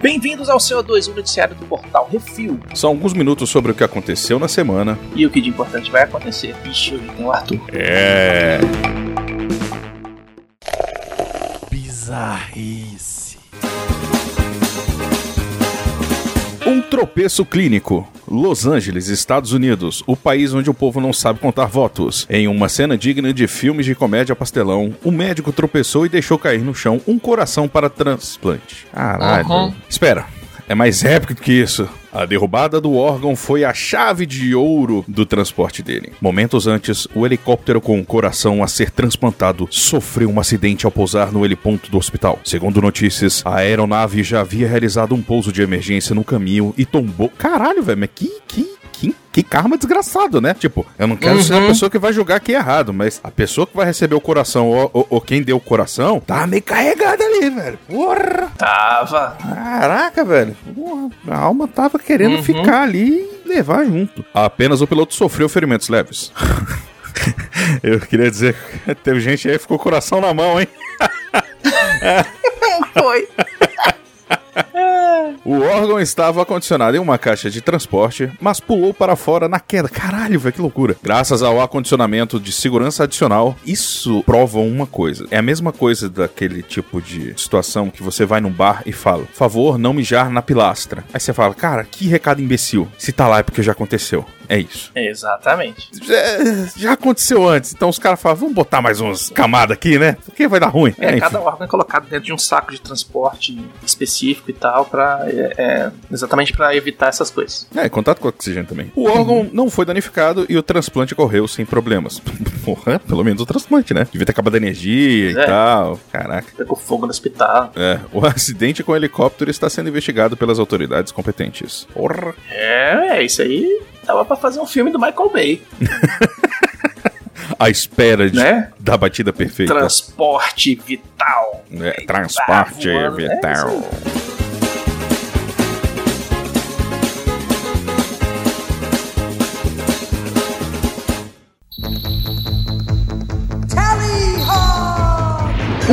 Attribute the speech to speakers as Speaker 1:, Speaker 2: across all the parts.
Speaker 1: Bem-vindos ao CO2, o noticiário do portal Refil.
Speaker 2: São alguns minutos sobre o que aconteceu na semana.
Speaker 1: E o que de importante vai acontecer. Ixi, hoje tem o Arthur.
Speaker 2: É.
Speaker 3: Bizarrice.
Speaker 2: Um tropeço clínico. Los Angeles, Estados Unidos, o país onde o povo não sabe contar votos. Em uma cena digna de filmes de comédia pastelão, o médico tropeçou e deixou cair no chão um coração para transplante. Caralho.
Speaker 1: Uhum.
Speaker 2: Espera, é mais épico do que isso. A derrubada do órgão foi a chave de ouro do transporte dele. Momentos antes, o helicóptero com o coração a ser transplantado sofreu um acidente ao pousar no heliponto do hospital. Segundo notícias, a aeronave já havia realizado um pouso de emergência no caminho e tombou. Caralho, velho, mas que, que, que, que karma desgraçado, né? Tipo, eu não quero ser a pessoa que vai julgar que é errado, mas a pessoa que vai receber o coração ou, ou- ou quem deu o coração tá meio carregada ali, velho. Porra!
Speaker 1: Tava.
Speaker 2: Caraca, velho. Porra, a alma tava querendo
Speaker 1: Uhum.
Speaker 2: ficar ali e levar junto. Apenas o piloto sofreu ferimentos leves. Eu queria dizer que teve gente aí que ficou com o coração na mão, hein?
Speaker 1: Foi.
Speaker 2: O órgão estava acondicionado em uma caixa de transporte, mas pulou para fora na queda. Caralho, velho, que loucura. Graças ao acondicionamento de segurança adicional, isso prova uma coisa. É a mesma coisa daquele tipo de situação que você vai num bar e fala: favor, não mijar na pilastra. Aí você fala: cara, que recado imbecil. Se tá lá é porque já aconteceu. É isso.
Speaker 1: Exatamente.
Speaker 2: Já, já aconteceu antes. Então os caras falam: vamos botar mais umas camadas aqui, né? Porque vai dar ruim.
Speaker 1: É,
Speaker 2: enfim.
Speaker 1: cada órgão é colocado dentro de um saco de transporte específico e tal, pra, é, exatamente pra evitar essas coisas.
Speaker 2: É, contato com oxigênio também. O órgão não foi danificado e o transplante ocorreu sem problemas. Porra, pelo menos o transplante, né? Devia ter acabado a energia e
Speaker 1: É.
Speaker 2: tal. Caraca.
Speaker 1: Pegou fogo no hospital.
Speaker 2: É, o acidente com o helicóptero está sendo investigado pelas autoridades competentes. Porra.
Speaker 1: É, é, isso aí dava pra fazer um filme do Michael Bay,
Speaker 2: A espera de-
Speaker 1: né?
Speaker 2: da batida perfeita.
Speaker 1: Transporte vital.
Speaker 2: É, transporte
Speaker 1: Ah, voando. É
Speaker 2: vital.
Speaker 1: isso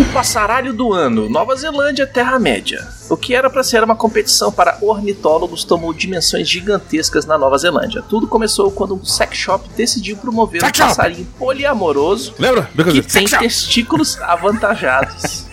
Speaker 1: O passaralho do ano, Nova Zelândia, Terra-média. O que era para ser uma competição para ornitólogos tomou dimensões gigantescas na Nova Zelândia. Tudo começou quando um sex shop decidiu promover um
Speaker 2: Sex shop!
Speaker 1: passarinho poliamoroso
Speaker 2: Lembra?
Speaker 1: que tem testículos avantajados.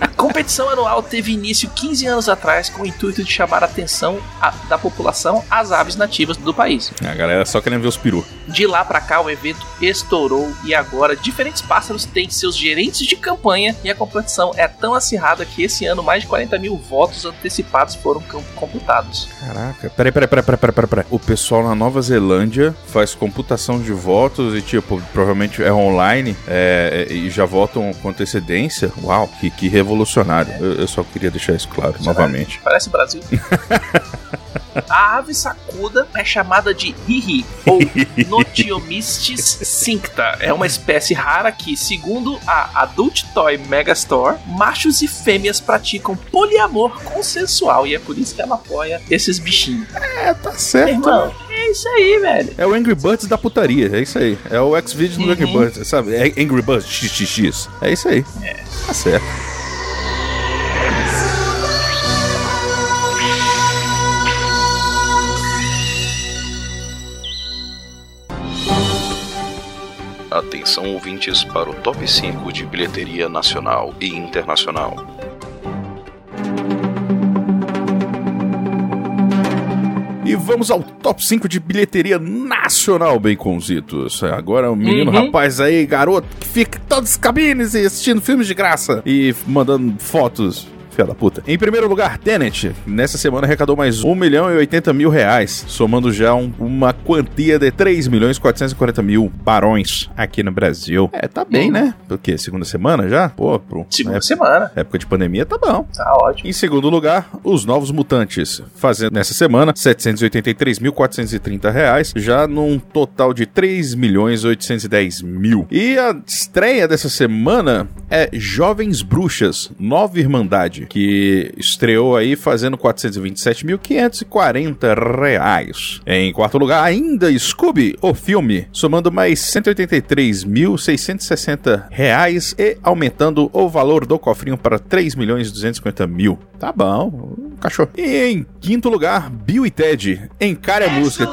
Speaker 1: A competição anual teve início 15 anos atrás com o intuito de chamar a atenção a- da população às aves nativas do país.
Speaker 2: A galera só querendo ver os peru.
Speaker 1: De lá pra cá o evento estourou e agora diferentes pássaros têm seus gerentes de campanha e a competição é tão acirrada que esse ano mais de 40 mil votos antecipados foram com- computados.
Speaker 2: Caraca. Peraí, peraí, peraí, peraí, peraí, peraí. O pessoal na Nova Zelândia faz computação de votos e, tipo, provavelmente é online é, é, e já votam com antecedência. Uau, que, que revolucionário. Eu, eu só queria deixar isso claro novamente.
Speaker 1: Parece Brasil. A ave sacuda é chamada de hihi, ou Notiomistis cincta. É uma espécie rara que, segundo a Adult Toy Megastore, machos e fêmeas praticam poliamor consensual e é por isso que ela apoia esses bichinhos.
Speaker 2: É, tá certo.
Speaker 1: Irmão, é isso aí, velho.
Speaker 2: É o Angry Birds da putaria, é isso aí. É o X-Videos do
Speaker 1: Uhum.
Speaker 2: Angry Birds, sabe? É Angry Birds XXX. É isso aí.
Speaker 1: É.
Speaker 2: Tá certo.
Speaker 4: Atenção ouvintes para o top 5 de bilheteria nacional e internacional.
Speaker 2: E vamos ao top 5 de bilheteria nacional, Baconzitos. Agora o menino
Speaker 1: Uhum.
Speaker 2: rapaz aí, garoto, que fica em todas as cabines e assistindo filmes de graça e mandando fotos. Filha da puta. Em primeiro lugar, Tenet. Nessa semana arrecadou mais 1 milhão e 80 mil reais, somando já um- uma quantia de 3 milhões e 440 mil barões aqui no Brasil. É, tá bem,
Speaker 1: Uhum.
Speaker 2: né? Porque segunda semana já? Pô, pro
Speaker 1: Segunda
Speaker 2: época,
Speaker 1: semana.
Speaker 2: época de pandemia tá bom.
Speaker 1: Tá ótimo.
Speaker 2: Em segundo lugar, os Novos Mutantes, fazendo nessa semana 783.430 reais, já num total de 3 milhões 810 mil. E a estreia dessa semana é Jovens Bruxas, Nova Irmandade. Que estreou aí fazendo 427.540 reais. Em quarto lugar, ainda Scooby, o filme, somando mais 183.660 reais e aumentando o valor do cofrinho para 3 milhões 250 mil. Tá bom, cachorro. E em quinto lugar, Bill e Ted, Encare a música.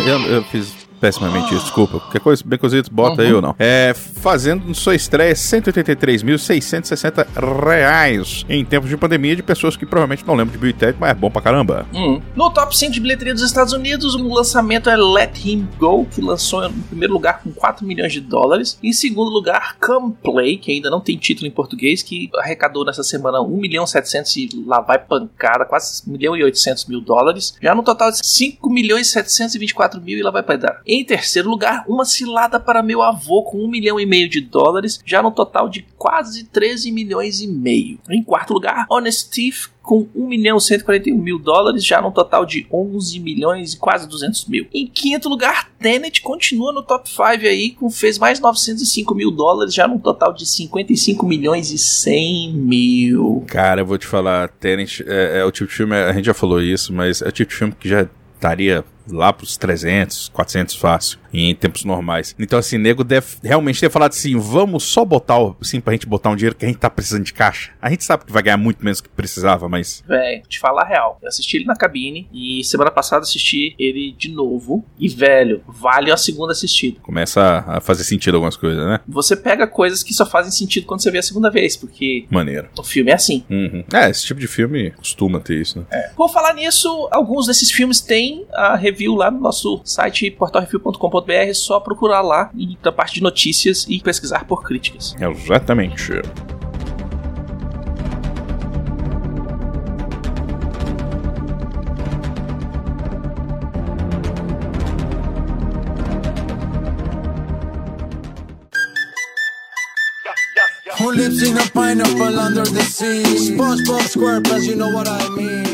Speaker 2: Eu, eu fiz pessimamente isso, desculpa. Qualquer coisa, bem cozido, bota uhum. aí ou não. É, fazendo sua estreia 183.660 reais em tempos de pandemia de pessoas que provavelmente não lembram de Bill Ted, mas é bom pra caramba.
Speaker 1: Uhum. No top 5 de bilheteria dos Estados Unidos, o lançamento é Let Him Go, que lançou em primeiro lugar com 4 milhões de dólares. Em segundo lugar, Come Play, que ainda não tem título em português, que arrecadou nessa semana 1 milhão 700 e lá vai pancada, quase 1 milhão e 800 mil dólares. Já no total de 5 milhões 724 mil e lá vai dar. Em terceiro lugar, uma cilada para meu avô com um milhão e meio de dólares, já no total de quase 13 milhões e meio. Em quarto lugar, Honest Thief com 1 milhão 141 mil dólares, já no total de 11 milhões e quase 200 mil. Em quinto lugar, Tenet continua no top 5 aí, com fez mais 905 mil dólares, já no total de 55 milhões e 100 mil.
Speaker 2: Cara, eu vou te falar, Tenet é, é o tipo de filme, a gente já falou isso, mas é o tipo de filme que já estaria lá pros 300, 400 fácil em tempos normais. Então, assim, nego deve realmente ter falado assim: vamos só botar, assim, pra gente botar um dinheiro que a gente tá precisando de caixa. A gente sabe que vai ganhar muito menos que precisava, mas.
Speaker 1: Véi, te falar a real. Eu assisti ele na cabine e semana passada assisti ele de novo. E, velho, vale a segunda assistida.
Speaker 2: Começa a fazer sentido algumas coisas, né?
Speaker 1: Você pega coisas que só fazem sentido quando você vê a segunda vez, porque.
Speaker 2: Maneiro.
Speaker 1: O filme é assim.
Speaker 2: Uhum. É, esse tipo de filme costuma ter isso, né?
Speaker 1: É. Por falar nisso, alguns desses filmes têm a review lá no nosso site portalreview.com.br. É só procurar lá e da parte de notícias e pesquisar por críticas.
Speaker 2: Exatamente.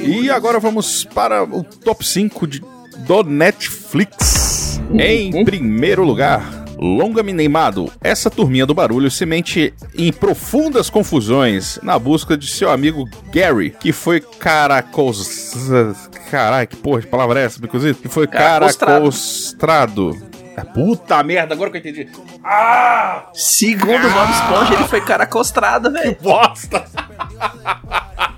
Speaker 2: E agora vamos para o top 5 de, do Netflix. Em primeiro lugar, Longa Neymado, essa turminha do barulho se mente em profundas confusões na busca de seu amigo Gary, que foi caracos... Caralho, que porra de palavra é essa, inclusive? Que foi caracostrado. É, puta merda, agora que eu entendi.
Speaker 1: Ah! Segundo o Bob Esponja, ele foi caracostrado, velho.
Speaker 2: Que bosta!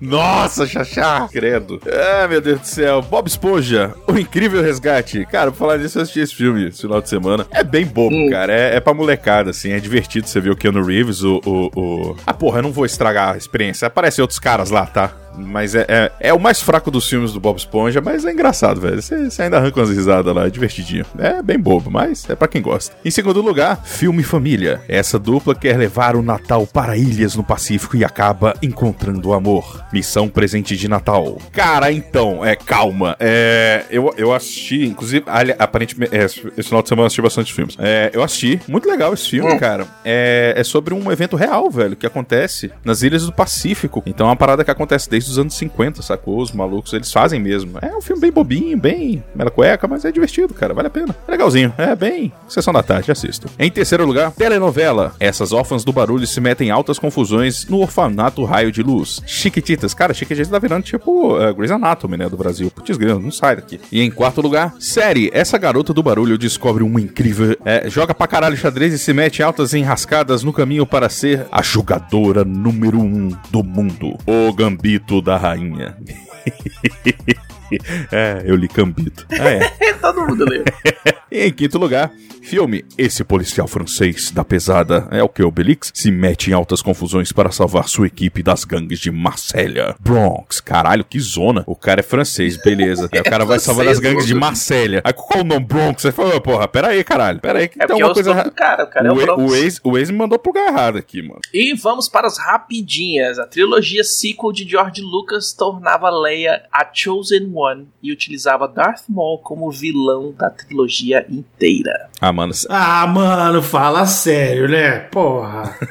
Speaker 2: Nossa, Xaxá, credo. Ah, meu Deus do céu. Bob Esponja, o incrível resgate. Cara, pra falar disso, eu assisti esse filme esse final de semana. É bem bobo, hum. cara. É, é pra molecada, assim. É divertido você ver o Keanu Reeves, o, o, o... Ah, porra, eu não vou estragar a experiência. Aparecem outros caras lá, tá? Mas é, é, é, o mais fraco dos filmes do Bob Esponja, mas é engraçado, velho. Você ainda arranca umas risadas lá, é divertidinho. É bem bobo, mas é para quem gosta. Em segundo lugar, filme família. Essa dupla quer levar o Natal para ilhas no Pacífico e acaba encontrando o amor. Missão presente de Natal. Cara, então, é calma. É, eu, eu assisti, inclusive, aparentemente, é, esse final de semana eu assisti bastante filmes. É, eu assisti, muito legal esse filme, hum. cara. É, é sobre um evento real, velho, que acontece nas ilhas do Pacífico. Então é uma parada que acontece desde desde os anos 50, sacou? Os malucos, eles fazem mesmo. É um filme bem bobinho, bem mela cueca, mas é divertido, cara, vale a pena. É legalzinho, é bem sessão da tarde, assisto. Em terceiro lugar, telenovela. Essas órfãs do barulho se metem em altas confusões no orfanato Raio de Luz. Chiquititas, cara, Chiquititas tá virando tipo uh, Grey's Anatomy, né, do Brasil. Putz, grilo, não sai daqui. E em quarto lugar, série. Essa garota do barulho descobre uma incrível... É, joga pra caralho xadrez e se mete em altas enrascadas no caminho para ser a jogadora número um do mundo. O Gambito da rainha. é, eu li Cambito. Ah,
Speaker 1: é. Todo mundo leu.
Speaker 2: em quinto lugar, filme. Esse policial francês da pesada é o que Obelix se mete em altas confusões para salvar sua equipe das gangues de Marselha. Bronx, caralho, que zona. O cara é francês, beleza. Aí o cara vai salvar das gangues de Marselha. Aí qual o nome Bronx? Você falou, porra, pera aí, caralho. Pera aí, que
Speaker 1: é tem uma coisa errada. cara, o cara o é o,
Speaker 2: o ex, o ex me mandou pro lugar errado aqui, mano.
Speaker 1: E vamos para as rapidinhas. A trilogia sequel de George Lucas tornava Leia a Chosen One e utilizava Darth Maul como vilão da trilogia inteira.
Speaker 2: Ah, mano.
Speaker 3: Ah, mano, fala sério, né? Porra.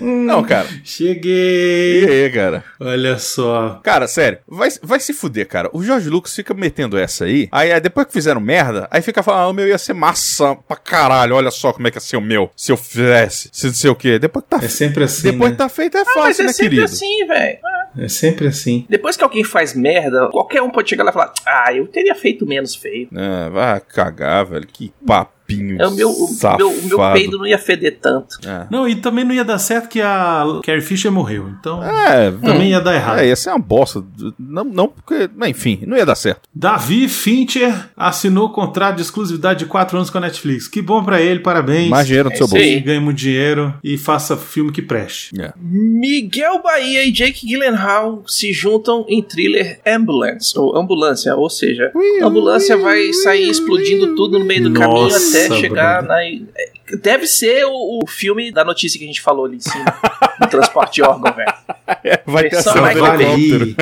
Speaker 2: Não, cara. E
Speaker 3: Cheguei!
Speaker 2: aí, cara?
Speaker 3: Olha só.
Speaker 2: Cara, sério, vai, vai se fuder, cara. O Jorge Lucas fica metendo essa aí, aí, aí depois que fizeram merda, aí fica falando, ah, o meu ia ser massa pra caralho, olha só como é que ia ser o meu, se eu fizesse, se não sei o quê. Depois que tá,
Speaker 3: É sempre assim,
Speaker 2: depois
Speaker 3: né?
Speaker 2: que tá feito é
Speaker 1: Ah, mas
Speaker 2: fácil,
Speaker 1: é
Speaker 2: né,
Speaker 1: sempre
Speaker 2: querido?
Speaker 1: assim, velho.
Speaker 3: É sempre assim.
Speaker 1: Depois que alguém faz merda, qualquer um pode chegar lá e falar: Ah, eu teria feito menos feio.
Speaker 2: Ah, vai cagar, velho. Que
Speaker 1: É, o, meu, o, meu, o meu peido não ia feder tanto.
Speaker 2: É.
Speaker 3: Não, e também não ia dar certo que a Carrie Fisher morreu. Então,
Speaker 2: É,
Speaker 3: também ia dar errado.
Speaker 2: é, ia ser uma bosta. Não, não porque. Enfim, não ia dar certo.
Speaker 3: Davi Fincher assinou contrato de exclusividade de 4 anos com a Netflix. Que bom pra ele, parabéns.
Speaker 2: Mais dinheiro no
Speaker 1: É
Speaker 2: seu bolso.
Speaker 1: aí.
Speaker 3: Ganhe muito dinheiro e faça filme que preste.
Speaker 2: É.
Speaker 1: Miguel Bahia e Jake Gyllenhaal se juntam em thriller Ambulance, ou Ambulância, ou seja, a ambulância vai sair explodindo tudo no meio do caminho
Speaker 3: Nossa,
Speaker 1: até chegar
Speaker 3: Bruno.
Speaker 1: na. Deve ser o, o filme da notícia que a gente falou ali em cima, do transporte de órgão, velho.
Speaker 2: Vai ter ação do
Speaker 1: mais
Speaker 2: helicóptero.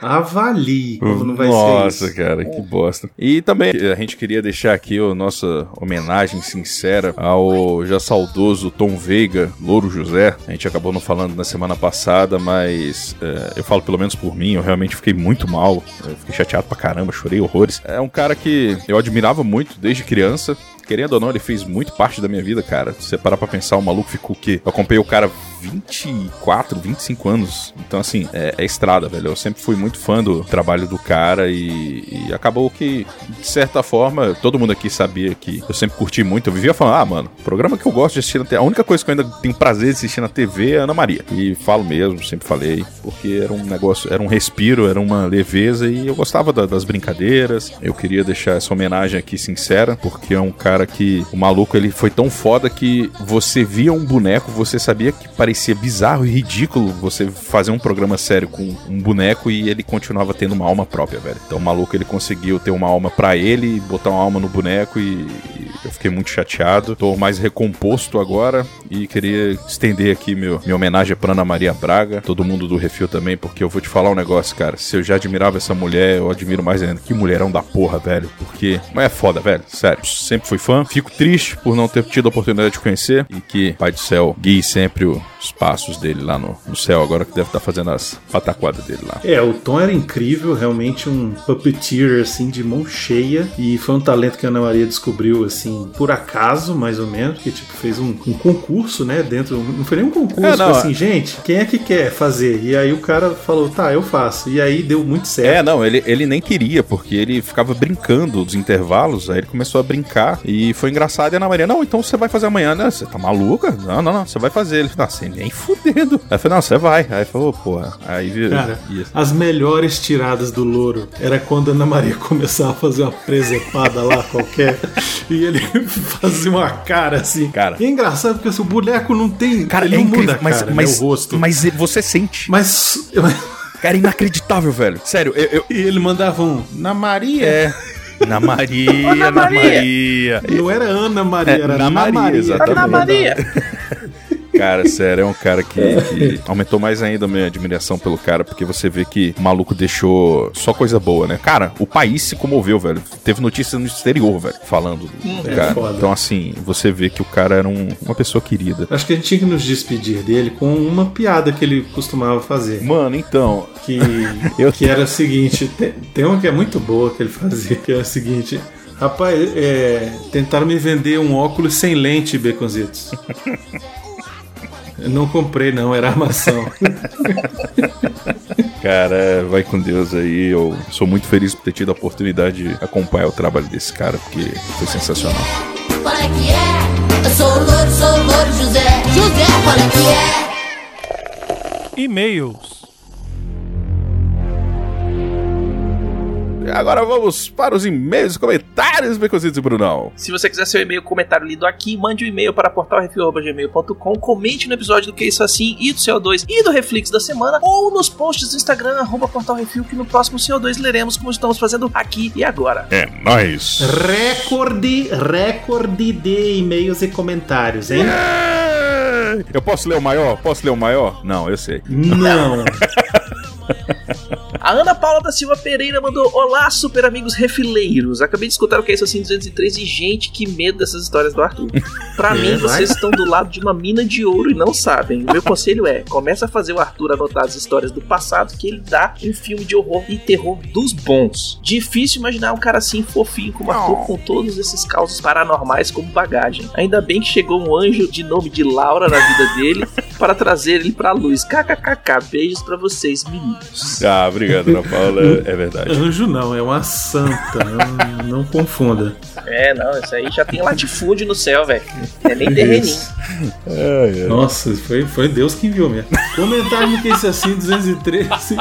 Speaker 3: Avalie. Como não vai
Speaker 2: Nossa,
Speaker 3: ser isso.
Speaker 2: cara, que bosta. E também a gente queria deixar aqui a nossa homenagem sincera ao já saudoso Tom Veiga, Louro José. A gente acabou não falando na semana passada, mas é, eu falo pelo menos por mim, eu realmente fiquei muito mal. Eu fiquei chateado pra caramba, chorei horrores. É um cara que eu admirava muito desde criança. Querendo ou não, ele fez muito parte da minha vida, cara. Se você parar pra pensar, o maluco ficou o quê? Eu acompanhei o cara 24, 25 anos. Então, assim, é, é estrada, velho. Eu sempre fui muito fã do trabalho do cara e, e acabou que, de certa forma, todo mundo aqui sabia que eu sempre curti muito. Eu vivia falando, ah, mano, programa que eu gosto de assistir na TV. A única coisa que eu ainda tenho prazer de assistir na TV é Ana Maria. E falo mesmo, sempre falei, porque era um negócio, era um respiro, era uma leveza e eu gostava da- das brincadeiras. Eu queria deixar essa homenagem aqui sincera, porque é um cara que o maluco ele foi tão foda que você via um boneco, você sabia que parecia bizarro e ridículo você fazer um programa sério com um boneco e ele continuava tendo uma alma própria, velho. Então o maluco ele conseguiu ter uma alma pra ele, botar uma alma no boneco e, eu fiquei muito chateado. Tô mais recomposto agora e queria estender aqui meu, minha homenagem pra Ana Maria Braga, todo mundo do Refil também, porque eu vou te falar um negócio, cara. Se eu já admirava essa mulher, eu admiro mais ainda. Que mulherão da porra, velho. Porque. Mas é foda, velho. Sério. Sempre fui fã. Fico triste por não ter tido a oportunidade de conhecer. E que Pai do Céu guie sempre o- os passos dele lá no, no céu, agora que deve estar fazendo as pataquadas dele lá.
Speaker 3: É, o Tom era incrível, realmente um puppeteer, assim, de mão cheia. E foi um talento que a Ana Maria descobriu, assim, por acaso, mais ou menos. Que, tipo, fez um, um concurso, né, dentro... Não foi nem um concurso,
Speaker 2: É, não,
Speaker 3: foi assim, gente, quem é que quer fazer? E aí o cara falou, tá, eu faço. E aí deu muito
Speaker 2: É,
Speaker 3: certo.
Speaker 2: não, ele, ele nem queria, porque ele ficava brincando dos intervalos, aí ele começou a brincar e foi engraçado. E a Ana Maria, não, então você vai fazer amanhã, né? Você tá maluca? Não, não, não, você vai fazer. Ele falou, não, nem fudendo. Aí eu falei, não, você vai. Aí falou, porra. Aí viu.
Speaker 3: Cara,
Speaker 2: ia-
Speaker 3: as melhores tiradas do louro era quando a Ana Maria começava a fazer uma presepada lá qualquer e ele fazia uma cara assim.
Speaker 2: Cara.
Speaker 3: E é engraçado porque assim, o boneco não tem.
Speaker 2: Cara,
Speaker 3: ele
Speaker 2: é incrível,
Speaker 3: muda
Speaker 2: mas,
Speaker 3: cara,
Speaker 2: mas,
Speaker 3: né, o rosto.
Speaker 2: mas você sente.
Speaker 3: Mas.
Speaker 2: Cara, é inacreditável, velho. Sério, eu. eu-
Speaker 3: E ele mandava um. Na Maria?
Speaker 2: é. Na Maria,
Speaker 1: Ana
Speaker 2: na
Speaker 1: Maria.
Speaker 2: Maria.
Speaker 3: Não era Ana Maria,
Speaker 2: É,
Speaker 3: era
Speaker 2: na
Speaker 3: na
Speaker 2: Maria,
Speaker 3: Maria.
Speaker 2: exatamente.
Speaker 1: Ana Maria.
Speaker 2: Cara, sério, é um cara que, que aumentou mais ainda a minha admiração pelo cara, porque você vê que o maluco deixou só coisa boa, né? Cara, o país se comoveu, velho. Teve notícia no exterior, velho, falando do
Speaker 3: É
Speaker 2: cara.
Speaker 3: foda.
Speaker 2: Então, assim, você vê que o cara era um- uma pessoa querida.
Speaker 3: Acho que a gente tinha que nos despedir dele com uma piada que ele costumava fazer.
Speaker 2: Mano, então.
Speaker 3: Que,
Speaker 2: Eu-
Speaker 3: que era o seguinte: tem, tem uma que é muito boa que ele fazia, que é o seguinte. Rapaz, é, tentaram me vender um óculos sem lente, Baconzitos. Eu não comprei, não, era armação.
Speaker 2: Cara, vai com Deus aí. Eu sou muito feliz por ter tido a oportunidade de acompanhar o trabalho desse cara, porque foi sensacional.
Speaker 5: Qual é que é? Eu sou o louro, sou o louro José. José, qual é que é?
Speaker 6: E-mails.
Speaker 2: Agora vamos para os e-mails e comentários, Becositos e Brunão.
Speaker 1: Se você quiser seu e-mail comentário lido aqui, mande um e-mail para portalrefil.gmail.com, comente no episódio do Que Isso Assim e do CO2 e do Reflex da semana, ou nos posts do Instagram, arroba portalrefil, que no próximo CO2 leremos como estamos fazendo aqui e agora.
Speaker 2: É nóis.
Speaker 3: recorde, recorde de e-mails e comentários, hein?
Speaker 2: É. Eu posso ler o maior? Posso ler o maior? Não, eu sei.
Speaker 3: Não.
Speaker 1: A Ana Paula da Silva Pereira mandou: Olá, super amigos refileiros. Acabei de escutar o que é isso assim 203 e gente, que medo dessas histórias do Arthur. Pra
Speaker 3: É,
Speaker 1: mim, vocês estão do lado de uma mina de ouro e não sabem. O meu conselho é: começa a fazer o Arthur anotar as histórias do passado que ele dá em filme de horror e terror dos bons. Difícil imaginar um cara assim fofinho como Arthur com todos esses causos paranormais como bagagem. Ainda bem que chegou um anjo de nome de Laura na vida dele para trazer ele pra luz. KKKK. Beijos pra vocês, meninos.
Speaker 2: Ah, obrigado, Ana Paula. É verdade.
Speaker 3: Anjo não, é uma santa. Não, não confunda.
Speaker 1: É, não, isso aí já tem latifúndio no céu, velho. É nem terreninho.
Speaker 3: Isso. Nossa, foi, foi Deus que enviou mesmo. Comentário no que esse assim 213.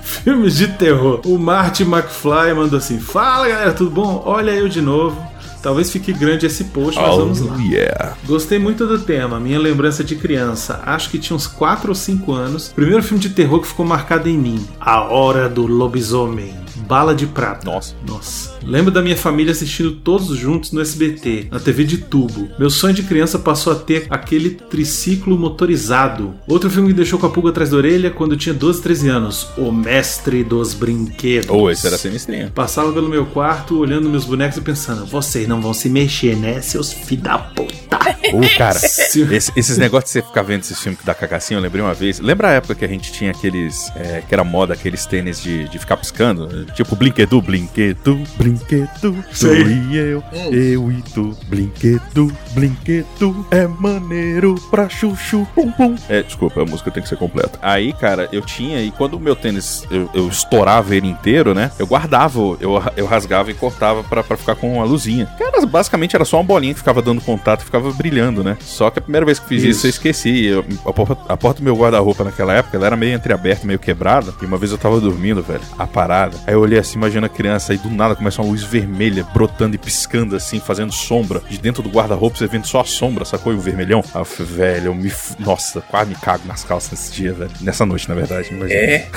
Speaker 3: Filmes de terror. O Marty McFly mandou assim: Fala galera, tudo bom? Olha eu de novo. Talvez fique grande esse post, mas vamos lá.
Speaker 2: Oh, yeah.
Speaker 3: Gostei muito do tema, minha lembrança de criança. Acho que tinha uns 4 ou 5 anos. Primeiro filme de terror que ficou marcado em mim: A Hora do Lobisomem. Bala de prata.
Speaker 2: Nossa.
Speaker 3: Nossa. Lembro da minha família assistindo todos juntos no SBT, na TV de tubo. Meu sonho de criança passou a ter aquele triciclo motorizado. Outro filme que deixou com a pulga atrás da orelha quando eu tinha 12, 13 anos: O Mestre dos Brinquedos.
Speaker 2: Ou esse era sinistrinho.
Speaker 3: Passava pelo meu quarto, olhando meus bonecos e pensando: vocês não vão se mexer, né, seus filhos da puta?
Speaker 2: Ô, cara,
Speaker 3: Se-
Speaker 2: esse- esses negócios de você ficar vendo esses filmes que dá cagacinho, eu lembrei uma vez. Lembra a época que a gente tinha aqueles. é, que era moda, aqueles tênis de, de ficar piscando? Tipo brinquedo, brinquedo, brinquedo.
Speaker 3: Sei.
Speaker 2: Tu e eu, eu e tu. Brinquedo, brinquedo. É maneiro pra chuchu, pum pum. É, desculpa, a música tem que ser completa. Aí, cara, eu tinha, e quando o meu tênis eu, eu estourava ele inteiro, né? Eu guardava, eu, eu rasgava e cortava pra, pra ficar com a luzinha. Cara, basicamente era só uma bolinha que ficava dando contato e ficava brilhando, né? Só que a primeira vez que fiz isso,
Speaker 3: Isso.
Speaker 2: eu esqueci. Eu- a, porta, a porta do meu guarda-roupa naquela época, ela era meio entreaberta, meio quebrada. E uma vez eu tava dormindo, velho, a parada. Aí eu olhei assim, imagina a criança, aí do nada começa uma luz vermelha brotando e piscando assim, fazendo sombra. De dentro do guarda-roupa você vendo só a sombra, sacou? E o vermelhão. Falei, velho, eu me. f- Nossa, quase me cago nas calças nesse dia, velho. Nessa noite, na verdade. Imagina.
Speaker 1: É.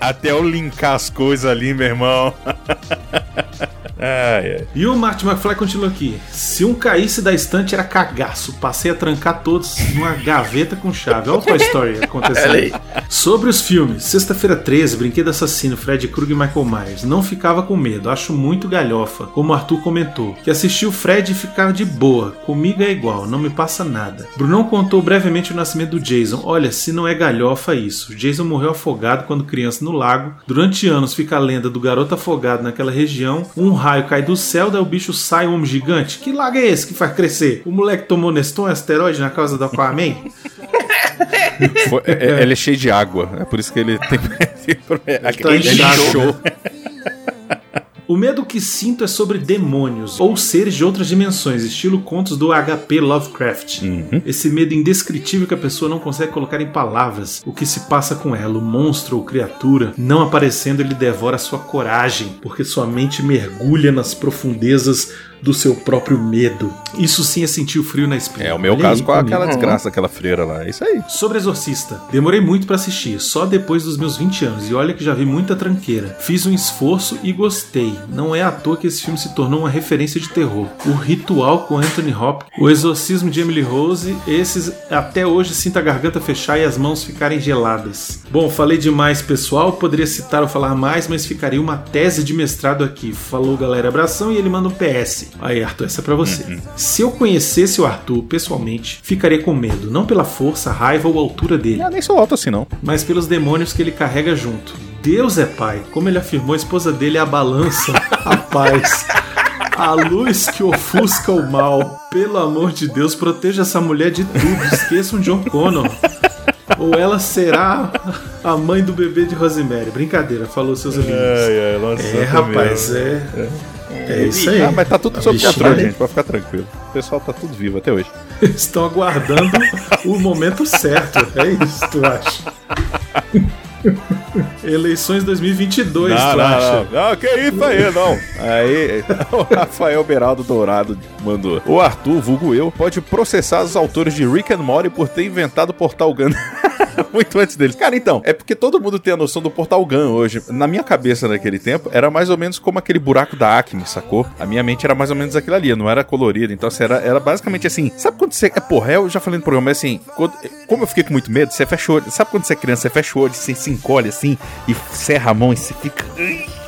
Speaker 2: Até eu linkar as coisas ali, meu irmão. ai, ai.
Speaker 3: E o Marty McFly continua aqui. Se um caísse da estante era cagaço. Passei a trancar todos numa gaveta com chave. Olha o Toy Story acontecendo. Sobre os filmes, Sexta-feira 13, Brinquedo Assassino, Fred Krueger e Michael Myers. Não ficava com medo, acho muito galhofa, como o Arthur comentou. Que assistiu o Fred e ficava de boa. Comigo é igual, não me passa nada. Brunão contou brevemente o nascimento do Jason. Olha, se não é galhofa isso. Jason morreu afogado quando criança no lago. Durante anos fica a lenda do garoto afogado naquela região. Um raio cai do céu, daí o bicho sai um homem gigante. Que lago é esse que faz crescer? O moleque tomou Neston asteroide na causa do Aquaman?
Speaker 2: Foi- é- é- ele é cheio de água. É por isso que ele tem.
Speaker 3: tá
Speaker 2: ele
Speaker 3: inchado,
Speaker 2: inchou.
Speaker 3: né? O medo que sinto é sobre demônios ou seres de outras dimensões, estilo contos do HP Lovecraft. Esse medo indescritível que a pessoa não consegue colocar em palavras o que se passa com ela, o monstro ou criatura, não aparecendo, ele devora sua coragem, porque sua mente mergulha nas profundezas do seu próprio medo. Isso sim é sentir o frio na espinha.
Speaker 2: É o meu
Speaker 3: Olha
Speaker 2: caso
Speaker 3: aí,
Speaker 2: com aquela
Speaker 3: comigo.
Speaker 2: desgraça daquela freira lá. É isso aí.
Speaker 3: Sobre Exorcista. Demorei muito pra assistir, só depois dos meus 20 anos, e olha que já vi muita tranqueira. Fiz um esforço e gostei. Não é à toa que esse filme se tornou uma referência de terror. O Ritual com Anthony Hopkins, O Exorcismo de Emily Rose, esses até hoje sinto a garganta fechar e as mãos ficarem geladas. Bom, falei demais, pessoal. Poderia citar ou falar mais, mas ficaria uma tese de mestrado aqui. Falou, galera, abração, e ele manda um PS. Aí, Arthur, essa é pra você. Se eu conhecesse o Arthur pessoalmente, ficaria com medo, não pela força, raiva ou altura dele,
Speaker 2: Ah, nem sou alto assim, não.
Speaker 3: mas pelos demônios que ele carrega junto. Deus é pai, como ele afirmou, a esposa dele é a balança, a paz. A luz que ofusca o mal. Pelo amor de Deus, proteja essa mulher de tudo. Esqueçam John Connor. Ou ela será a mãe do bebê de Rosemary. Brincadeira, falou seus amigos.
Speaker 2: ai, nossa.
Speaker 3: É, rapaz, é. É isso aí.
Speaker 2: Ah, mas tá tudo sob controle,
Speaker 3: dele.
Speaker 2: gente. Pode ficar tranquilo. O pessoal tá tudo vivo até hoje.
Speaker 3: Estão aguardando o momento certo. É isso, tu acha? Eleições 2022,
Speaker 2: não,
Speaker 3: tu
Speaker 2: não,
Speaker 3: acha?
Speaker 2: não, não. Que isso aí, não. Aí, o Rafael Beraldo Dourado mandou. O Arthur, vulgo eu, pode processar os autores de Rick and Morty por ter inventado o Portal Gun. Muito antes deles. Cara, então, é porque todo mundo tem a noção do Portal Gun hoje. Na minha cabeça naquele tempo, era mais ou menos como aquele buraco da Acme, sacou? A minha mente era mais ou menos aquilo ali, não era colorido. Então, assim, era, era basicamente assim. Sabe quando você. É, porra, eu já falei no programa, mas assim, quando- como eu fiquei com muito medo, você fecha o olho. Sabe quando você é criança, você fecha o olho, você se encolhe assim e serra a mão e você fica.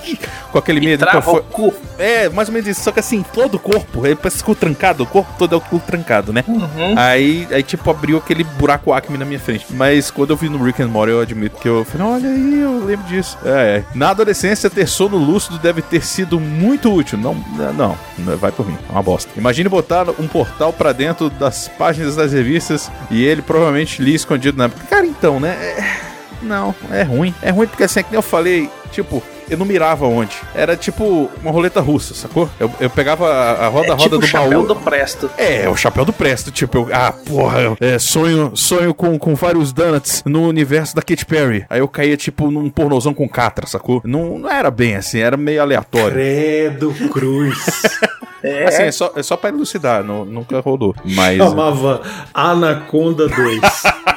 Speaker 2: Com aquele medo. Então,
Speaker 1: trava
Speaker 2: foi-
Speaker 1: o cu.
Speaker 2: é, mais ou menos isso. Só que assim, todo o corpo, ele parece cu trancado, o corpo todo é o cu trancado, né?
Speaker 1: Uhum.
Speaker 2: Aí, aí, tipo, abriu aquele buraco Acme na minha frente. Mas quando eu vi no Rick and Morty, eu admito que eu falei, olha aí, eu lembro disso. É, é. Na adolescência, ter sono lúcido deve ter sido muito útil. Não, não, não, vai por mim, é uma bosta. Imagine botar um portal pra dentro das páginas das revistas e ele provavelmente lia escondido na época. Cara, então, né? é- Não, é ruim. É ruim porque assim, é que nem eu falei, tipo, eu não mirava onde. Era tipo uma roleta russa, sacou? Eu, eu pegava a, a roda,
Speaker 1: É
Speaker 2: roda
Speaker 1: tipo o
Speaker 2: do
Speaker 1: chapéu
Speaker 2: baú.
Speaker 1: do Presto.
Speaker 2: É, o chapéu do Presto, tipo, eu, ah, porra, eu, é, sonho, sonho com, com vários donuts no universo da Katy Perry. Aí eu caía, tipo, num pornozão com catra, sacou? Não, não era bem assim, era meio aleatório.
Speaker 3: Credo Cruz.
Speaker 1: É,
Speaker 2: Assim, é só, é só pra elucidar, não, nunca rolou. Mas
Speaker 3: Chamava Anaconda 2.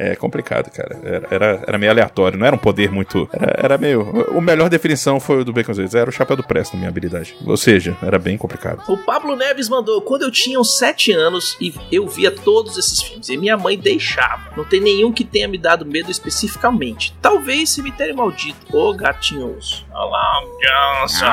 Speaker 2: é complicado, cara. Era, era, era meio aleatório, não era um poder muito. Era, era meio. O melhor definição foi o do Baconzitos, era o chapéu do Presto, na minha habilidade. Ou seja, era bem complicado.
Speaker 1: O Pablo Neves mandou, quando eu tinha uns 7 anos e eu via todos esses filmes, e minha mãe deixava. Não tem nenhum que tenha me dado medo especificamente. Talvez Cemitério Maldito ou Gatinhos. Olá, Johnson.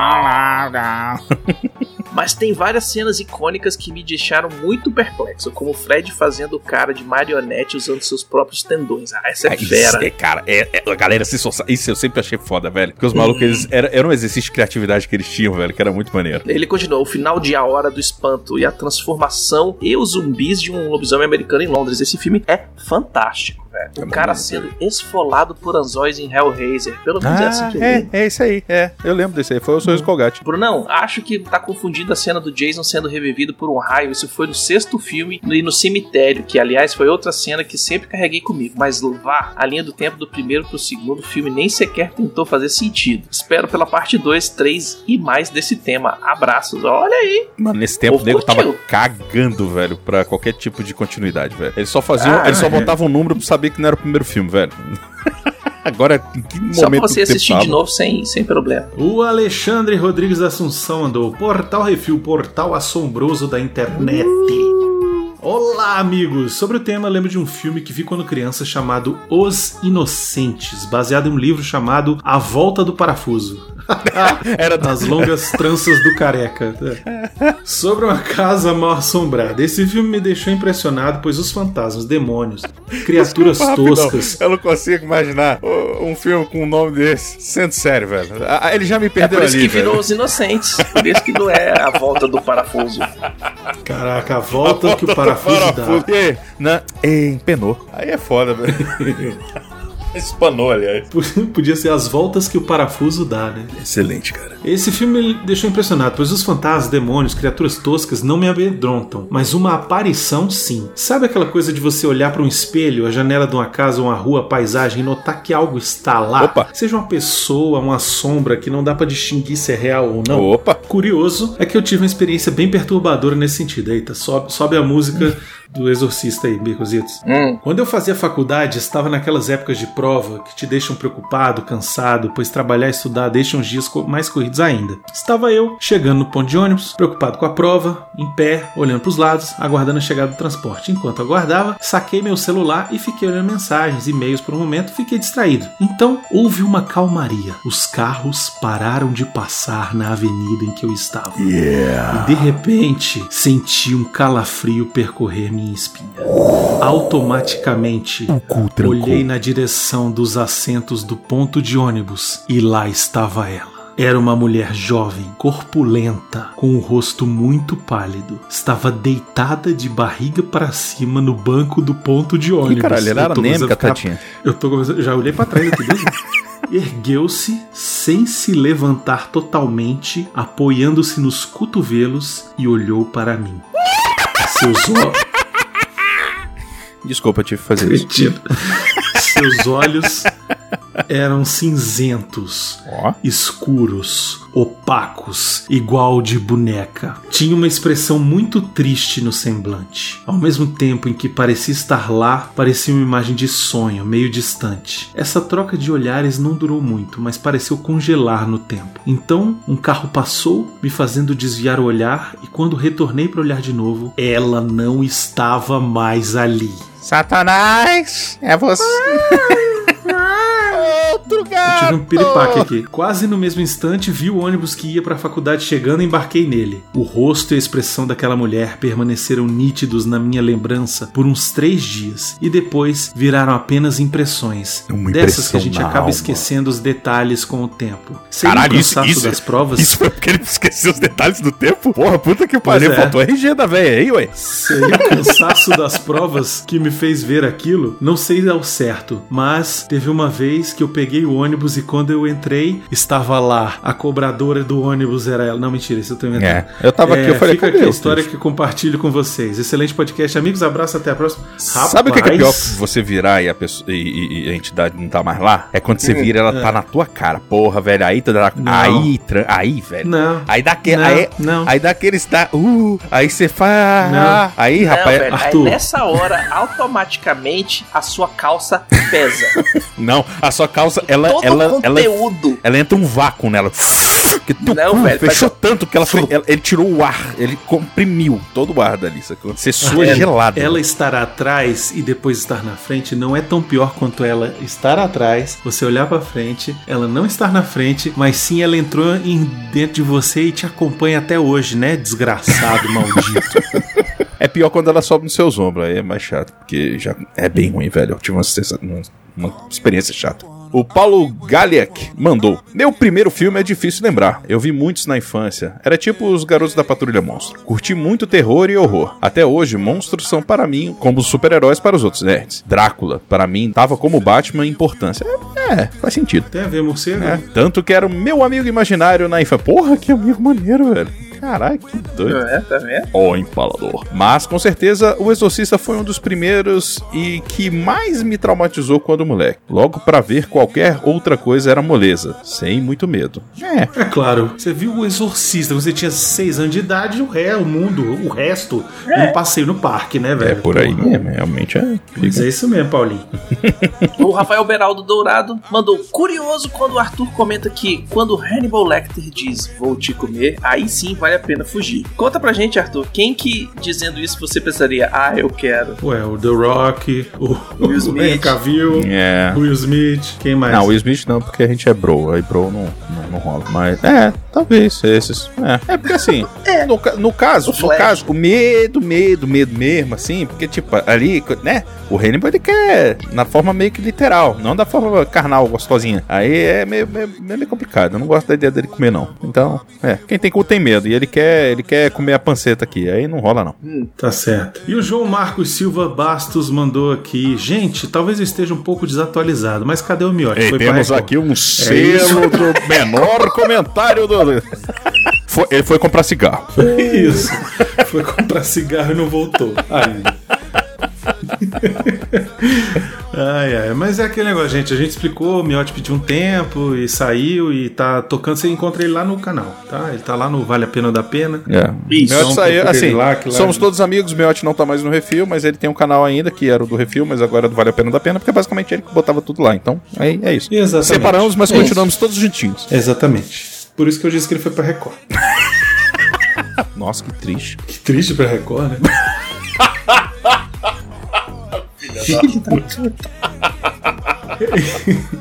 Speaker 1: Mas tem várias cenas icônicas que me deixaram muito perplexo, como o Fred fazendo cara de marionete usando seus próprios tendões. Ah, essa é
Speaker 2: Ah,
Speaker 1: fera.
Speaker 2: Isso, é, cara, é, é- a galera Isso eu sempre achei foda, velho. Porque os malucos, eles, era, era um exercício de criatividade que eles tinham, velho, que era muito maneiro.
Speaker 1: Ele continuou, o final de A Hora do Espanto e a transformação e os zumbis de um lobisomem americano em Londres. Esse filme é fantástico, velho. O cara sendo esfolado por anzóis em Hellraiser. Pelo menos é assim que eu
Speaker 2: é, é isso aí. É, eu lembro desse aí. Foi o Sorriso Colgate.
Speaker 1: Brunão, acho que tá confundindo a cena do Jason sendo revivido por um raio. Isso foi no sexto filme e no cemitério, que aliás foi outra cena que sempre carreguei comigo. Mas vá, a linha do tempo do primeiro pro segundo filme nem sequer tentou fazer sentido. Espero pela parte 2, 3 e mais desse tema. Abraços, olha aí.
Speaker 2: Mano, nesse tempo o nego tava cagando, velho, pra qualquer tipo de continuidade, velho. Eles só faziam,
Speaker 1: Ah,
Speaker 2: eles só
Speaker 3: é.
Speaker 2: botavam um número pra saber que não era o primeiro filme, velho. Agora, em que momento
Speaker 1: Só pra você
Speaker 2: do
Speaker 1: assistir de
Speaker 2: tava?
Speaker 1: novo sem, sem problema.
Speaker 3: O Alexandre Rodrigues da Assunção mandou Portal Refil, portal assombroso da internet. Olá, amigos! Sobre o tema, eu lembro de um filme que vi quando criança chamado Os Inocentes, baseado em um livro chamado A Volta do Parafuso.
Speaker 2: Era
Speaker 3: As longas tranças do careca. Sobre uma casa mal assombrada. Esse filme me deixou impressionado, pois os fantasmas, demônios, criaturas
Speaker 2: Rapidão,
Speaker 3: toscas.
Speaker 2: Eu não consigo imaginar um filme com um nome desse. Sendo sério, velho. Ele já me
Speaker 1: É
Speaker 2: perdeu
Speaker 1: por isso
Speaker 2: ali,
Speaker 1: que virou
Speaker 2: velho.
Speaker 1: os inocentes. Por isso que não é a volta do parafuso.
Speaker 3: Caraca, a volta que o parafuso dá.
Speaker 2: E aí? Na... Ei, empenou. Aí é foda, velho. Espanou, aliás.
Speaker 3: Podia ser as voltas que o parafuso dá, né?
Speaker 2: Excelente, cara.
Speaker 3: Esse filme me deixou impressionado, pois os fantasmas, demônios, criaturas toscas não me amedrontam, mas uma aparição sim. Sabe aquela coisa de você olhar para um espelho, a janela de uma casa, uma rua, a paisagem e notar que algo está lá?
Speaker 2: Opa.
Speaker 3: Seja uma pessoa, uma sombra que não dá para distinguir se é real ou não.
Speaker 2: Opa.
Speaker 3: Curioso é que eu tive uma experiência bem perturbadora nesse sentido. Eita, sobe, sobe a música do Exorcista aí, Becositos.
Speaker 1: Hum,
Speaker 3: Quando eu fazia faculdade, estava naquelas épocas de prova que te deixam preocupado, cansado, pois trabalhar e estudar deixam os dias mais corridos ainda. Estava eu chegando no ponto de ônibus, preocupado com a prova, em pé, olhando para os lados, aguardando a chegada do transporte. Enquanto aguardava, saquei meu celular e fiquei olhando mensagens, e-mails por um momento, fiquei distraído. Então houve uma calmaria. Os carros pararam de passar na avenida em que eu estava. E de repente, senti um calafrio percorrer minha espinha. Automaticamente, olhei na direção dos assentos do ponto de ônibus e lá estava ela. Era uma mulher jovem, corpulenta, com o rosto muito pálido. Estava deitada de barriga para cima no banco do ponto de ônibus.
Speaker 2: Ih, caralho, ela era anêmica,
Speaker 3: a ficar-
Speaker 2: tadinha.
Speaker 3: Eu tô começando, já olhei para trás aqui, Deus. Ergueu-se sem se levantar totalmente, apoiando-se nos cotovelos e olhou para mim. Seus olhos.
Speaker 2: Desculpa, tive que fazer isso.
Speaker 3: Seus olhos eram cinzentos,
Speaker 2: Ó.
Speaker 3: escuros, opacos, igual de boneca. Tinha uma expressão muito triste no semblante. Ao mesmo tempo em que parecia estar lá, parecia uma imagem de sonho, meio distante. Essa troca de olhares não durou muito, mas pareceu congelar no tempo. Então, um carro passou, me fazendo desviar o olhar, e quando retornei para olhar de novo, ela não estava mais ali.
Speaker 2: Satanás, é você. Oh! Outro
Speaker 3: Eu tive um piripaque aqui. Quase no mesmo instante, vi o ônibus que ia para a faculdade chegando e embarquei nele. O rosto e a expressão daquela mulher permaneceram nítidos na minha lembrança por uns três dias e depois viraram apenas impressões.
Speaker 2: Uma
Speaker 3: dessas que a gente acaba
Speaker 2: alma.
Speaker 3: esquecendo os detalhes com o tempo. Sem
Speaker 2: Caralho,
Speaker 3: o
Speaker 2: isso,
Speaker 3: cansaço
Speaker 2: isso,
Speaker 3: das provas.
Speaker 2: isso foi porque ele esqueceu os detalhes do tempo? Porra, puta que pariu,
Speaker 3: é.
Speaker 2: faltou RG da véia aí, ué.
Speaker 3: Seria o cansaço das provas que me fez ver aquilo? Não sei ao certo, mas teve uma vez que eu peguei o ônibus e quando eu entrei, estava lá. A cobradora do ônibus era ela. Não, mentira, isso eu tô inventando.
Speaker 2: É, eu tava aqui, eu falei,
Speaker 3: Fica aqui a história que compartilho com vocês. Excelente podcast, amigos. Abraço, até a próxima.
Speaker 2: Sabe o que, que é pior
Speaker 3: Rapaz,
Speaker 2: você virar e a, pessoa, e, e- e a entidade não tá mais lá? É quando você
Speaker 3: Hum,
Speaker 2: vira ela tá na tua cara. Porra, velho, aí tu dá.
Speaker 3: Não.
Speaker 2: Aí, aí, velho.
Speaker 3: Não.
Speaker 2: Aí dá aquele.
Speaker 3: Não,
Speaker 2: Aí,
Speaker 3: não.
Speaker 2: aí dá aquele está. Uh, aí você faz.
Speaker 3: Não.
Speaker 2: Aí,
Speaker 1: Não,
Speaker 2: rapaz.
Speaker 1: velho,
Speaker 3: Arthur.
Speaker 1: aí nessa hora, automaticamente, a sua calça pesa.
Speaker 2: Não, a sua calça, ela.
Speaker 1: Todo
Speaker 2: ela,
Speaker 1: o
Speaker 2: ela,
Speaker 1: conteúdo.
Speaker 2: ela entra um vácuo nela. Que tu
Speaker 1: Não,
Speaker 2: cu
Speaker 1: velho,
Speaker 2: fechou
Speaker 1: faz-
Speaker 2: tanto que ela, foi, ela- ele tirou o ar, ele comprimiu todo o ar dali, sacou? Você sua
Speaker 3: Ela-
Speaker 2: gelado.
Speaker 3: Ela estar atrás e depois estar na frente não é tão pior quanto ela estar atrás, você olhar pra frente, ela não estar na frente, mas sim ela entrou em dentro de você e te acompanha até hoje, né? Desgraçado, maldito.
Speaker 2: É pior quando ela sobe nos seus ombros, aí é mais chato, porque já é bem ruim, velho. Eu tive uma- uma experiência chata. O Paulo Galiak mandou. Meu primeiro filme é difícil lembrar. Eu vi muitos na infância. Era tipo os garotos da Patrulha Monstro. Curti muito terror e horror. Até hoje, monstros são para mim como os super-heróis para os outros nerds. Drácula, para mim, tava como Batman em importância. É, é, faz sentido.
Speaker 3: Tem a ver, morcego?
Speaker 2: É, tanto que era o meu amigo imaginário na infância. Porra, que amigo maneiro, velho. Caralho, que doido.
Speaker 1: É, tá vendo?
Speaker 2: Ó empalador. Mas com certeza o Exorcista foi um dos primeiros e que mais me traumatizou quando moleque. Logo pra ver qualquer outra coisa era moleza, sem muito medo. É,
Speaker 3: É claro, você viu o Exorcista, você tinha seis anos de idade, o ré, o mundo, o resto, um passeio no parque, né, velho?
Speaker 2: é por aí mesmo, realmente é.
Speaker 3: Mas é isso mesmo, Paulinho.
Speaker 1: O Rafael Beraldo Dourado mandou curioso quando o Arthur comenta que quando Hannibal Lecter diz vou te comer, aí sim vale a pena fugir. Conta pra gente, Arthur, quem que dizendo isso você pensaria, ah, eu quero.
Speaker 3: Ué, o The Rock, o
Speaker 1: Will
Speaker 3: o
Speaker 1: Smith.
Speaker 3: Henry Cavill,
Speaker 2: É.
Speaker 3: o Will Smith, quem mais?
Speaker 2: Não, o Will Smith não, porque a gente é bro, aí bro não, não, não rola. Mas é, talvez esses. É, é porque assim, no, ca- no caso,
Speaker 1: O
Speaker 2: no caso, o medo, medo, medo mesmo, assim, porque tipo, ali, né, o Hannibal ele quer na forma meio que literal, não da forma carnal, gostosinha. Aí é meio, meio, meio complicado, eu não gosto da ideia dele comer não. Então, é, quem tem cu tem medo, e ele quer, ele quer comer a panceta aqui, aí não rola não.
Speaker 3: Tá certo. E o João Marcos Silva Bastos mandou aqui. Gente, talvez eu esteja um pouco desatualizado, mas cadê o miote?
Speaker 2: Ei,
Speaker 3: Foi
Speaker 2: temos aqui um
Speaker 3: isso.
Speaker 2: selo do menor comentário do... Foi- ele foi comprar cigarro.
Speaker 3: Isso. Foi comprar cigarro e não voltou. Ainda. ai, ai. Mas é aquele negócio, gente. A gente explicou, o Miotti pediu um tempo e saiu e tá tocando. Você encontra ele lá no canal, tá? Ele tá lá no Vale a Pena ou da Pena.
Speaker 2: É.
Speaker 1: Isso.
Speaker 2: Miotti saiu, assim,
Speaker 3: lá,
Speaker 2: somos todos amigos, Miotti não tá mais no Refil, mas ele tem um canal ainda, que era o do Refil, mas agora é do Vale a Pena da Pena, porque é basicamente ele que botava tudo lá, então, aí é isso.
Speaker 3: Exatamente.
Speaker 2: Separamos, mas
Speaker 3: É
Speaker 2: continuamos todos juntinhos.
Speaker 3: Exatamente. Por isso que eu disse que ele foi pra Record.
Speaker 2: Nossa, que triste.
Speaker 3: Que triste pra Record, né?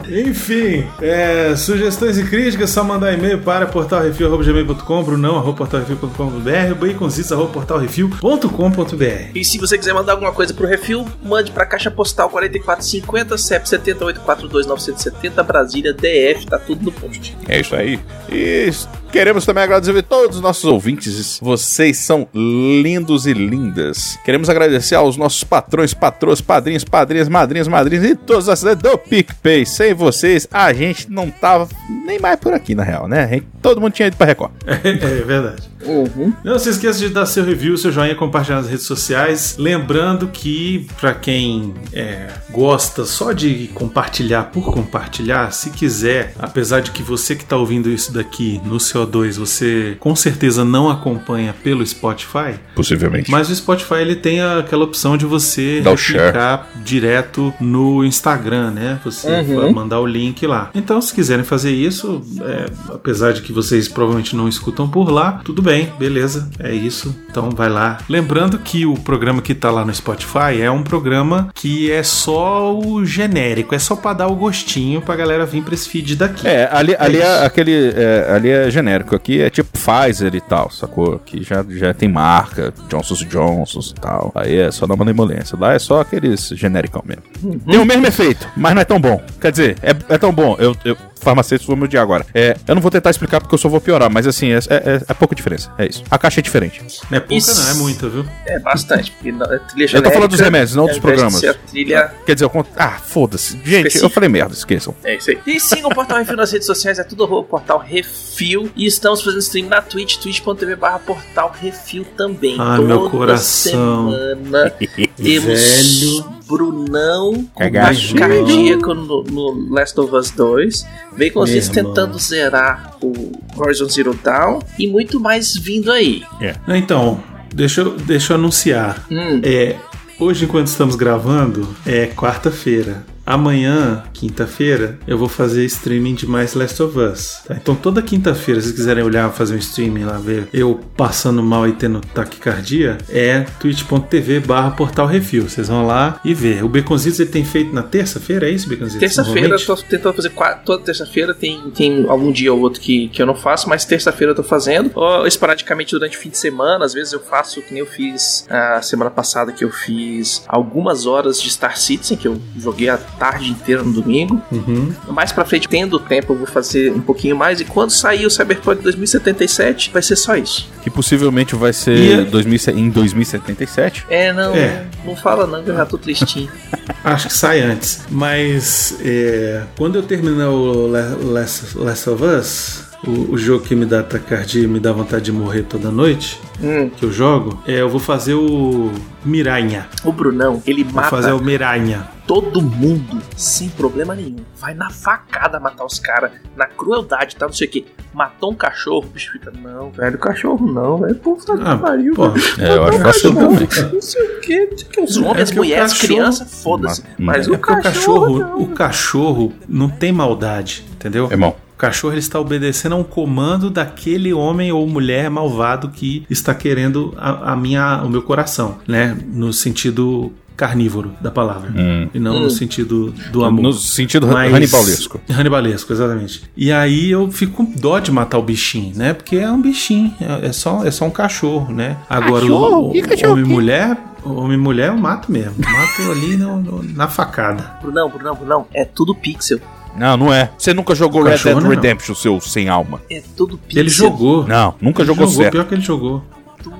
Speaker 3: Enfim, é, sugestões e críticas, só mandar e-mail para portalrefil.gmail.com, brunão.portalrefil.com.br, baconzitos.portalrefil.com.br.
Speaker 1: E se você quiser mandar alguma coisa pro Refil, mande pra Caixa Postal 4450, CEP 7842-970, Brasília, DF, tá tudo no post.
Speaker 2: É isso aí. E queremos também agradecer a todos os nossos ouvintes. Vocês são lindos e lindas. Queremos agradecer aos nossos patrões, patroas, padrinhos, padrinhas, madrinhas, madrinhas e todos os do PicPay. Sem vocês, a gente não tava nem mais por aqui, na real, né? Todo mundo tinha ido pra Record.
Speaker 3: É verdade.
Speaker 1: Uhum.
Speaker 3: Não se esqueça de dar seu review, seu joinha, compartilhar nas redes sociais. Lembrando que, pra quem é, gosta só de compartilhar por compartilhar, se quiser, apesar de que você que tá ouvindo isso daqui no CO2, você com certeza não acompanha pelo Spotify,
Speaker 2: Possivelmente.
Speaker 3: mas o Spotify ele tem aquela opção de você
Speaker 2: Dá
Speaker 3: replicar direto no Instagram, né? Você
Speaker 1: Uhum.
Speaker 3: vai mandar o link lá. Então, se quiserem fazer isso, é, apesar de que vocês provavelmente não escutam por lá, tudo bem, beleza, é isso. Então, vai lá. Lembrando que o programa que tá lá no Spotify é um programa que é só o genérico, é só pra dar o gostinho pra galera vir pra esse feed daqui.
Speaker 2: É, ali, ali
Speaker 3: isso.
Speaker 2: é aquele. é, ali é genérico. Aqui é tipo Pfizer e tal, sacou? Aqui já, já tem marca, Johnson Johnson e tal. Aí é só dar uma malemolência. Lá é só aqueles genericão mesmo. Tem o mesmo efeito, mas não é tão bom. Quer dizer, é, é tão bom. Eu, eu farmacêutico vou me odiar agora. É, eu não vou tentar explicar porque eu só vou piorar, mas assim, é, é, é pouca diferença. É isso. A caixa é diferente.
Speaker 3: Não é pouca,
Speaker 1: Isso.
Speaker 3: não, é muita, viu?
Speaker 1: É bastante, porque não- a trilha
Speaker 2: Eu tô falando dos remédios, não dos programas.
Speaker 1: trilha
Speaker 2: Quer dizer, eu conto. Ah, foda-se. Gente, eu
Speaker 1: Específico.
Speaker 2: falei merda, esqueçam.
Speaker 1: É isso aí. E siga o Portal Refil nas redes sociais, é tudo arroba Portal Refil. E estamos fazendo stream na Twitch, twitch.tv barra Portal Refil também.
Speaker 3: Ai, meu coração.
Speaker 1: semana temos
Speaker 3: Velho.
Speaker 1: Brunão com
Speaker 2: Cagaço.
Speaker 1: baixo cardíaco no, no Last of Us 2. Vem com vocês tentando zerar o Horizon Zero Dawn. E muito mais vindo aí.
Speaker 3: Então, deixa eu, deixa eu anunciar.
Speaker 1: Hum,
Speaker 3: É, hoje, enquanto estamos gravando, é quarta-feira. Amanhã, quinta-feira, eu vou fazer streaming de mais Last of Us. tá? Então toda quinta-feira, se vocês quiserem olhar, fazer um streaming lá, ver eu passando mal e tendo taquicardia, é twitch.tv barra portal. Vocês vão lá e ver. O Baconzitos ele tem feito na terça-feira, é isso, Baconzitos?
Speaker 1: Terça-feira, eu tô tentando fazer qua- toda terça-feira. Tem, tem algum dia ou outro que, que eu não faço, mas terça-feira eu tô fazendo. Ou, esporadicamente durante o fim de semana. Às vezes eu faço que nem eu fiz a semana passada, que eu fiz algumas horas de Star Citizen, que eu joguei a tarde inteira no domingo.
Speaker 3: Uhum.
Speaker 1: Mais pra frente, tendo tempo, eu vou fazer um pouquinho mais. E quando sair o Cyberpunk 2077, vai ser só isso.
Speaker 2: Que possivelmente vai ser
Speaker 3: E-
Speaker 2: 2000 em 2077.
Speaker 1: É, não,
Speaker 3: É.
Speaker 1: não, não fala não, que eu já tô tristinho.
Speaker 3: Acho que sai antes. Mas é, quando eu terminar o Last, Last of Us, o, o jogo que me dá taquicardia e me dá vontade de morrer toda noite,
Speaker 1: Hum,
Speaker 3: que eu jogo, é, eu vou fazer o Miranha.
Speaker 1: o Brunão, ele
Speaker 3: Vou
Speaker 1: mata
Speaker 3: fazer o Miranha.
Speaker 1: Todo mundo sem problema nenhum. Vai na facada matar os caras, na crueldade, tá? Não sei o que. Matou um cachorro, o bicho fica, não, velho, cachorro não, velho. Puta que
Speaker 3: Ah,
Speaker 1: pariu,
Speaker 3: pô.
Speaker 1: velho.
Speaker 2: É, eu acho
Speaker 1: um cachorro,
Speaker 2: também.
Speaker 1: Não sei o que, não sei o que. Os
Speaker 3: É
Speaker 1: homens,
Speaker 3: porque o
Speaker 1: mulheres,
Speaker 3: cachorro-
Speaker 1: crianças, foda-se.
Speaker 2: Mas-
Speaker 1: Mas
Speaker 2: é
Speaker 1: o
Speaker 3: É porque o
Speaker 1: cachorro.
Speaker 3: cachorro,
Speaker 1: não.
Speaker 3: o cachorro não tem maldade, entendeu?
Speaker 2: Irmão,
Speaker 3: O cachorro ele está obedecendo a um comando daquele homem ou mulher malvado que está querendo a, a minha, o meu coração, né? No sentido carnívoro da palavra.
Speaker 2: Hum.
Speaker 3: E não
Speaker 1: Hum.
Speaker 3: no sentido do amor.
Speaker 2: no sentido
Speaker 3: Mas-
Speaker 2: hanibalesco.
Speaker 3: Hannibalesco, exatamente. E aí eu fico com dó de matar o bichinho, né? Porque é um bichinho, é, é só, é só um cachorro, né? Agora
Speaker 2: Cachorro?
Speaker 3: o,
Speaker 2: Que cachorro?
Speaker 3: homem e mulher, homem e mulher eu mato mesmo. Mato ali no- no- na facada.
Speaker 1: Brunão, Brunão, Brunão, é tudo pixel.
Speaker 2: Não, não é. Você nunca jogou
Speaker 3: O
Speaker 2: Red Dead
Speaker 3: não.
Speaker 2: Redemption, seu sem alma.
Speaker 1: É tudo pixel.
Speaker 3: Ele jogou.
Speaker 2: Não, nunca
Speaker 3: Ele
Speaker 2: jogou, certo.
Speaker 3: Pior que ele jogou.
Speaker 1: Tudo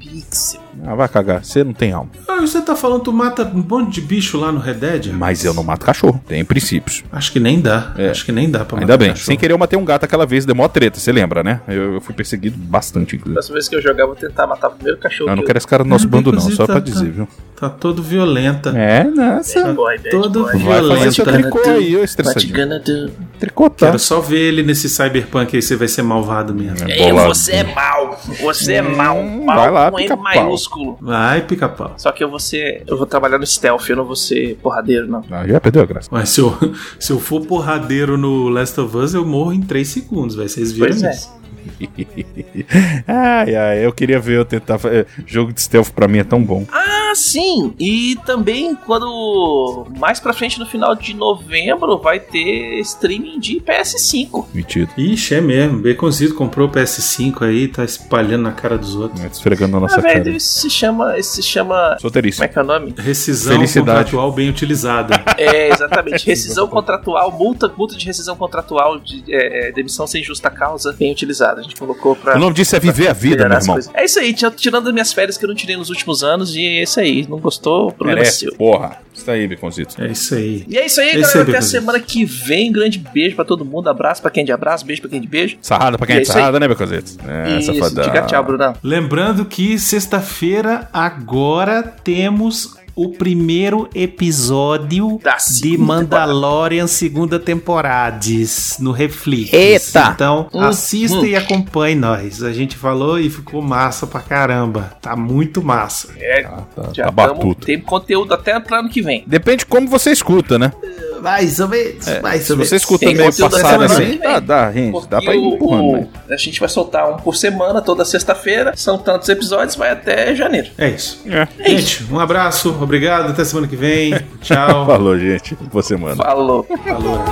Speaker 1: pixel.
Speaker 2: Ah, vai cagar. Você não tem alma.
Speaker 3: Ah, você tá falando que tu mata um monte de bicho lá no Red Dead?
Speaker 2: Mas eu não mato cachorro. Tem princípios.
Speaker 3: Acho que nem dá.
Speaker 2: É.
Speaker 3: Acho que nem dá pra
Speaker 2: Ainda
Speaker 3: matar
Speaker 2: bem.
Speaker 3: cachorro.
Speaker 2: Sem querer, eu matei um gato aquela vez, deu mó treta, você lembra, né? Eu, eu fui perseguido bastante, inclusive.
Speaker 1: Próxima vez que eu jogar, eu vou tentar matar o primeiro cachorro.
Speaker 2: Eu não
Speaker 1: que
Speaker 2: quero esse cara no nosso
Speaker 3: Não,
Speaker 2: bando, não, só
Speaker 3: tá-
Speaker 2: pra
Speaker 3: tá-
Speaker 2: dizer, viu?
Speaker 3: Tá todo violenta.
Speaker 2: É, nossa.
Speaker 1: Bad boy, bad
Speaker 3: Todo
Speaker 1: boy.
Speaker 2: Vai fazer seu
Speaker 3: violenta.
Speaker 2: tricô aí, ô estressadinho. Tricotar.
Speaker 3: Quero só ver ele nesse cyberpunk aí, você vai ser malvado mesmo.
Speaker 2: É,
Speaker 1: Ei,
Speaker 2: bolado.
Speaker 1: você é mal. Você é mal.
Speaker 2: Hum,
Speaker 1: Mal
Speaker 2: vai lá,
Speaker 1: com M
Speaker 2: pica-pau.
Speaker 1: maiúsculo.
Speaker 3: Vai, pica-pau.
Speaker 1: Só que eu vou ser. Eu vou trabalhar no stealth, eu não vou ser porradeiro, não.
Speaker 2: Ah, já perdeu a graça.
Speaker 3: Mas se eu, se eu for porradeiro no Last of Us, eu morro em 3 segundos, vai. Vocês viram
Speaker 1: Pois é.
Speaker 2: ai, ai, eu queria ver eu tentar. eh, Jogo de stealth pra mim é tão bom.
Speaker 1: Ah, sim! E também quando. Mais pra frente no final de novembro vai ter streaming de PS5.
Speaker 2: Metido.
Speaker 3: Ixi, é mesmo. Baconzito comprou o PS5 aí, tá espalhando na cara dos outros.
Speaker 2: Né, Esfregando na
Speaker 1: Na
Speaker 2: nossa
Speaker 1: verdade,
Speaker 2: cara.
Speaker 1: isso se chama. Isso se chama. Como
Speaker 2: Solteirice.
Speaker 1: é que é o nome?
Speaker 3: Rescisão
Speaker 2: Felicidade.
Speaker 3: contratual bem utilizada.
Speaker 1: É, exatamente. Rescisão contratual, multa, multa de rescisão contratual de é, é, demissão sem justa causa, bem utilizada. A gente colocou pra.
Speaker 2: O nome disso é viver a vida, meu irmão.
Speaker 1: coisas. É isso aí, tirando as minhas férias que eu não tirei nos últimos anos, e é isso aí. Não gostou? O problema é seu.
Speaker 2: porra. Isso aí, Baconzito.
Speaker 3: É isso aí.
Speaker 1: E é isso aí,
Speaker 3: É isso
Speaker 1: galera.
Speaker 3: aí,
Speaker 1: Até a semana que vem. Grande beijo pra todo mundo. Abraço pra quem é de abraço, beijo pra quem é de beijo.
Speaker 2: Sarrada pra quem
Speaker 1: E
Speaker 2: é
Speaker 1: é
Speaker 2: de
Speaker 1: isso aí.
Speaker 2: sarrada, né, Baconzito? É,
Speaker 1: Isso,
Speaker 2: safadão.
Speaker 1: diga tchau, Brunão.
Speaker 3: Lembrando que sexta-feira agora temos o primeiro episódio
Speaker 1: Da
Speaker 3: de Mandalorian segunda temporada no Reflex.
Speaker 2: Eita!
Speaker 3: Então
Speaker 1: Hum,
Speaker 3: assista
Speaker 1: hum.
Speaker 3: e acompanhe nós. A gente falou e ficou massa pra caramba. Tá muito massa.
Speaker 1: É,
Speaker 2: Tá,
Speaker 1: já
Speaker 2: tá
Speaker 1: tamo, tem conteúdo até pra ano que vem.
Speaker 2: Depende de como você escuta, né?
Speaker 3: Mais ou menos, mais
Speaker 2: Se você escuta meio assim, dá, dá, gente. Dá pra ir
Speaker 1: o-
Speaker 2: empurrando,
Speaker 1: o-
Speaker 2: né?
Speaker 1: A gente vai soltar um por semana, toda sexta-feira. São tantos episódios, vai até janeiro.
Speaker 3: É isso.
Speaker 2: É.
Speaker 3: Gente, um abraço, obrigado, até semana que vem. Tchau.
Speaker 2: Falou, gente. Boa semana.
Speaker 1: Falou.
Speaker 3: Falou.